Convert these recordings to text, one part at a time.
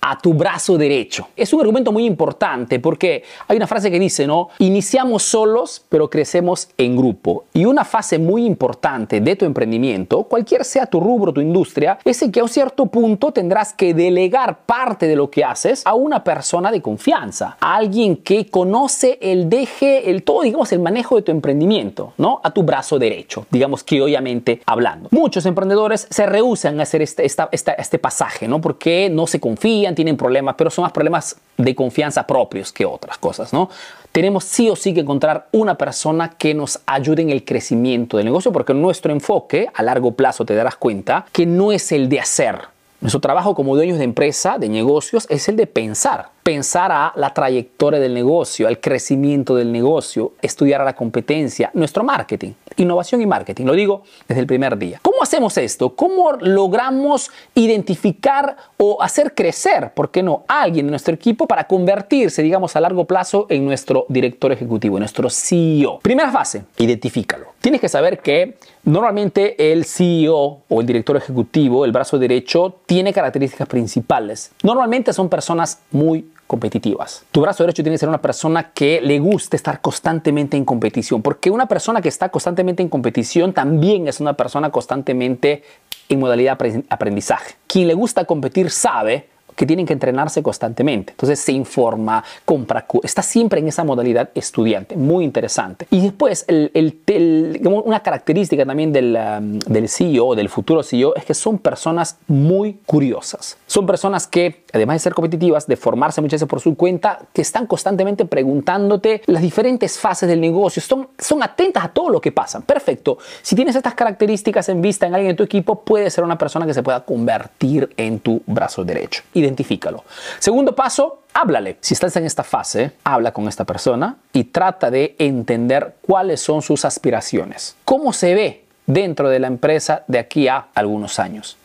a tu brazo derecho. Es un argumento muy importante porque hay una frase que dice, ¿no? Iniciamos solos, pero crecemos en grupo. Y una fase muy importante de tu emprendimiento, cualquier sea tu rubro, tu industria, es en que a un cierto punto tendrás que delegar parte de lo que haces a una persona de confianza, a alguien que conoce el deje, el todo, digamos, el manejo de tu emprendimiento, ¿no? A tu brazo derecho, digamos que obviamente hablando. Muchos emprendedores se rehusan a hacer este, este pasaje, ¿no? Porque no se confían tienen problemas, pero son más problemas de confianza propios que otras cosas, ¿no? Tenemos sí o sí que encontrar una persona que nos ayude en el crecimiento del negocio, porque nuestro enfoque a largo plazo te darás cuenta que no es el de hacer. Nuestro trabajo como dueños de empresa, de negocios, es el de pensar pensar a la trayectoria del negocio, al crecimiento del negocio, estudiar a la competencia, nuestro marketing, innovación y marketing, lo digo desde el primer día. ¿Cómo hacemos esto? ¿Cómo logramos identificar o hacer crecer, por qué no, a alguien de nuestro equipo para convertirse, digamos, a largo plazo en nuestro director ejecutivo, en nuestro CEO? Primera fase, identifícalo. Tienes que saber que normalmente el CEO o el director ejecutivo, el brazo derecho, tiene características principales. Normalmente son personas muy competitivas. Tu brazo derecho tiene que ser una persona que le guste estar constantemente en competición, porque una persona que está constantemente en competición también es una persona constantemente en modalidad aprendizaje. Quien le gusta competir sabe que tienen que entrenarse constantemente. Entonces se informa, compra, está siempre en esa modalidad estudiante, muy interesante. Y después, una característica también del, um, del CEO, del futuro CEO, es que son personas muy curiosas. Son personas que, además de ser competitivas, de formarse muchas veces por su cuenta, que están constantemente preguntándote las diferentes fases del negocio, son, son atentas a todo lo que pasa. Perfecto. Si tienes estas características en vista en alguien de tu equipo, puede ser una persona que se pueda convertir en tu brazo derecho. Y identifícalo. Segundo paso, háblale. Si estás en esta fase, habla con esta persona y trata de entender cuáles son sus aspiraciones. ¿Cómo se ve dentro de la empresa de aquí a algunos años?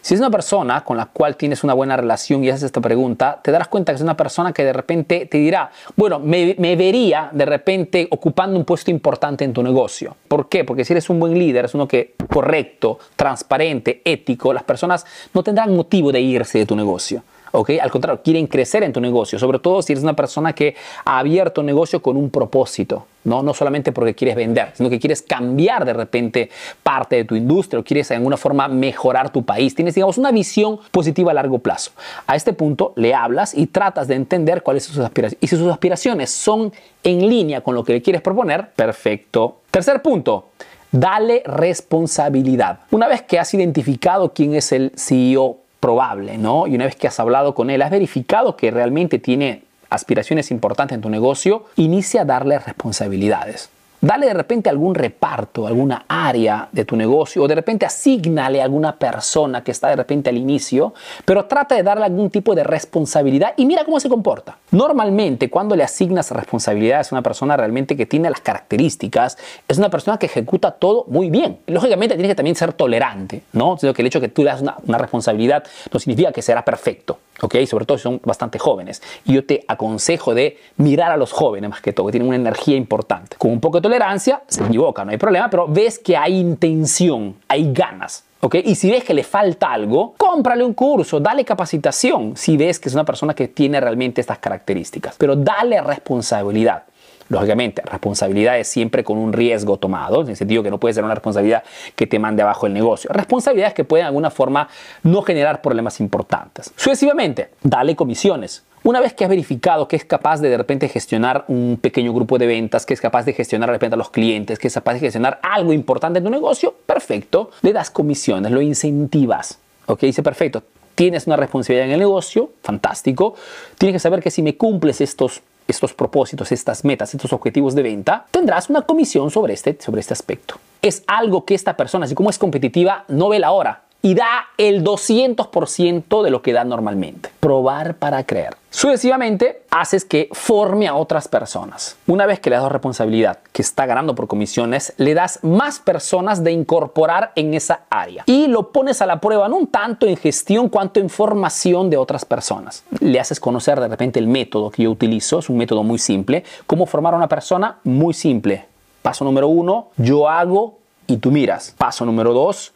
Si es una persona con la cual tienes una buena relación y haces esta pregunta, te darás cuenta que es una persona que de repente te dirá, bueno, me, me, vería de repente ocupando un puesto importante en tu negocio. ¿Por qué? Porque si eres un buen líder, es uno que correcto, transparente, ético, las personas no tendrán motivo de irse de tu negocio. Al contrario, quieren crecer en tu negocio, sobre todo si eres una persona que ha abierto un negocio con un propósito, ¿no? No solamente porque quieres vender, sino que quieres cambiar de repente parte de tu industria o quieres de alguna forma mejorar tu país. Tienes, digamos, una visión positiva a largo plazo. A este punto le hablas y tratas de entender cuáles son sus aspiraciones. Y si sus aspiraciones son en línea con lo que le quieres proponer, perfecto. Tercer punto. Dale responsabilidad. Una vez que has identificado quién es el CEO probable, ¿no? Y una vez que has hablado con él, has verificado que realmente tiene aspiraciones importantes en tu negocio, inicia a darle responsabilidades. Dale de repente algún reparto, alguna área de tu negocio o de repente asignale a alguna persona que está de repente al inicio, pero trata de darle algún tipo de responsabilidad y mira cómo se comporta. Normalmente cuando le asignas responsabilidades a una persona realmente que tiene las características, es una persona que ejecuta todo muy bien. Lógicamente tiene que también ser tolerante, ¿no? Sino que el hecho de que tú le das una, una responsabilidad no significa que será perfecto. ¿Ok? Sobre todo si son bastante jóvenes. Y yo te aconsejo de mirar a los jóvenes más que todo, que tienen una energía importante. Con un poco de tolerancia, se equivoca, no hay problema, pero ves que hay intención, hay ganas. ¿ok? Y si ves que le falta algo, cómprale un curso, dale capacitación si ves que es una persona que tiene realmente estas características, pero dale responsabilidad. Lógicamente, responsabilidades siempre con un riesgo tomado, en el sentido que no puede ser una responsabilidad que te mande abajo el negocio. Responsabilidades que pueden de alguna forma no generar problemas importantes. Sucesivamente, dale comisiones. Una vez que has verificado que es capaz de de repente gestionar un pequeño grupo de ventas, que es capaz de gestionar de repente a los clientes, que es capaz de gestionar algo importante en tu negocio, perfecto, le das comisiones, lo incentivas. ¿Ok? Dice, perfecto, tienes una responsabilidad en el negocio, fantástico. Tienes que saber que si me cumples estos estos propósitos, estas metas, estos objetivos de venta, tendrás una comisión sobre este, sobre este aspecto. Es algo que esta persona, así como es competitiva, no ve la hora y da el 200% de lo que da normalmente. Probar para creer. Sucesivamente, haces que forme a otras personas. Una vez que le das responsabilidad, que está ganando por comisiones, le das más personas de incorporar en esa área. Y lo pones a la prueba no tanto en gestión cuanto en formación de otras personas. Le haces conocer de repente el método que yo utilizo, es un método muy simple. ¿Cómo formar a una persona? Muy simple. Paso número uno, yo hago y tú miras. Paso número dos,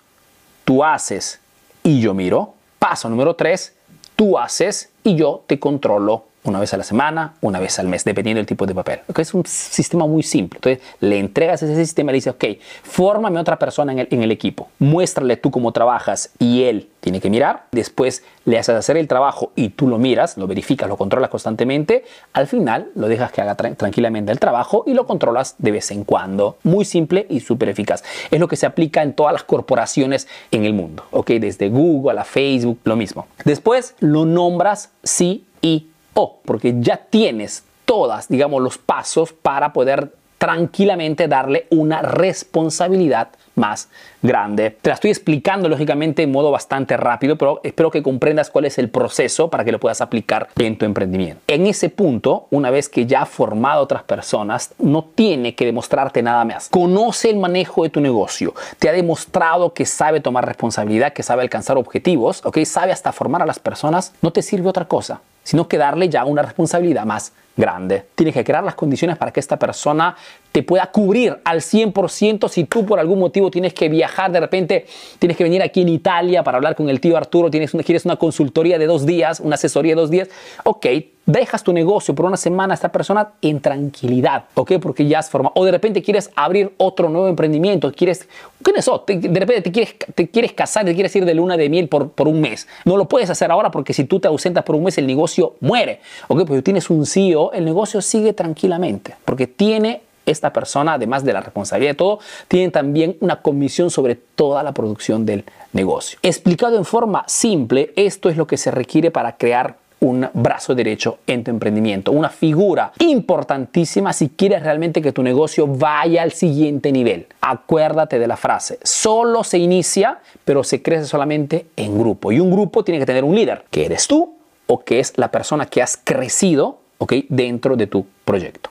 tú haces y yo miro. Paso número tres, tú haces y yo te controlo una vez a la semana, una vez al mes, dependiendo del tipo de papel. Es un sistema muy simple. Entonces, le entregas ese sistema y le dices, ok, fórmame otra persona en el equipo, muéstrale tú cómo trabajas y él tiene que mirar. Después le haces hacer el trabajo y tú lo miras, lo verificas, lo controlas constantemente. Al final, lo dejas que haga tranquilamente el trabajo y lo controlas de vez en cuando. Muy simple y súper eficaz. Es lo que se aplica en todas las corporaciones en el mundo. Ok, desde Google a Facebook, lo mismo. Después lo nombras sí y o porque ya tienes todas, digamos, los pasos para poder tranquilamente darle una responsabilidad más grande. Te la estoy explicando lógicamente en modo bastante rápido, pero espero que comprendas cuál es el proceso para que lo puedas aplicar en tu emprendimiento. En ese punto, una vez que ya ha formado a otras personas, no tiene que demostrarte nada más. Conoce el manejo de tu negocio, te ha demostrado que sabe tomar responsabilidad, que sabe alcanzar objetivos, ¿ok? Sabe hasta formar a las personas, no te sirve otra cosa sino que darle ya una responsabilidad más grande. Tienes que crear las condiciones para que esta persona te pueda cubrir al 100% si tú por algún motivo tienes que viajar, de repente tienes que venir aquí en Italia para hablar con el tío Arturo, tienes una, quieres una consultoría de dos días, una asesoría de dos días, ok, dejas tu negocio por una semana a esta persona en tranquilidad, ¿ok? Porque ya has formado. O de repente quieres abrir otro nuevo emprendimiento, quieres, ¿qué es eso? de repente te quieres, te quieres casar, te quieres ir de luna de miel por, por un mes. No lo puedes hacer ahora porque si tú te ausentas por un mes el negocio muere, ¿ok? Porque tienes un CEO, el negocio sigue tranquilamente porque tiene esta persona, además de la responsabilidad de todo, tiene también una comisión sobre toda la producción del negocio. Explicado en forma simple, esto es lo que se requiere para crear un brazo derecho en tu emprendimiento, una figura importantísima si quieres realmente que tu negocio vaya al siguiente nivel. Acuérdate de la frase, solo se inicia, pero se crece solamente en grupo. Y un grupo tiene que tener un líder, que eres tú o que es la persona que has crecido dentro de tu proyecto.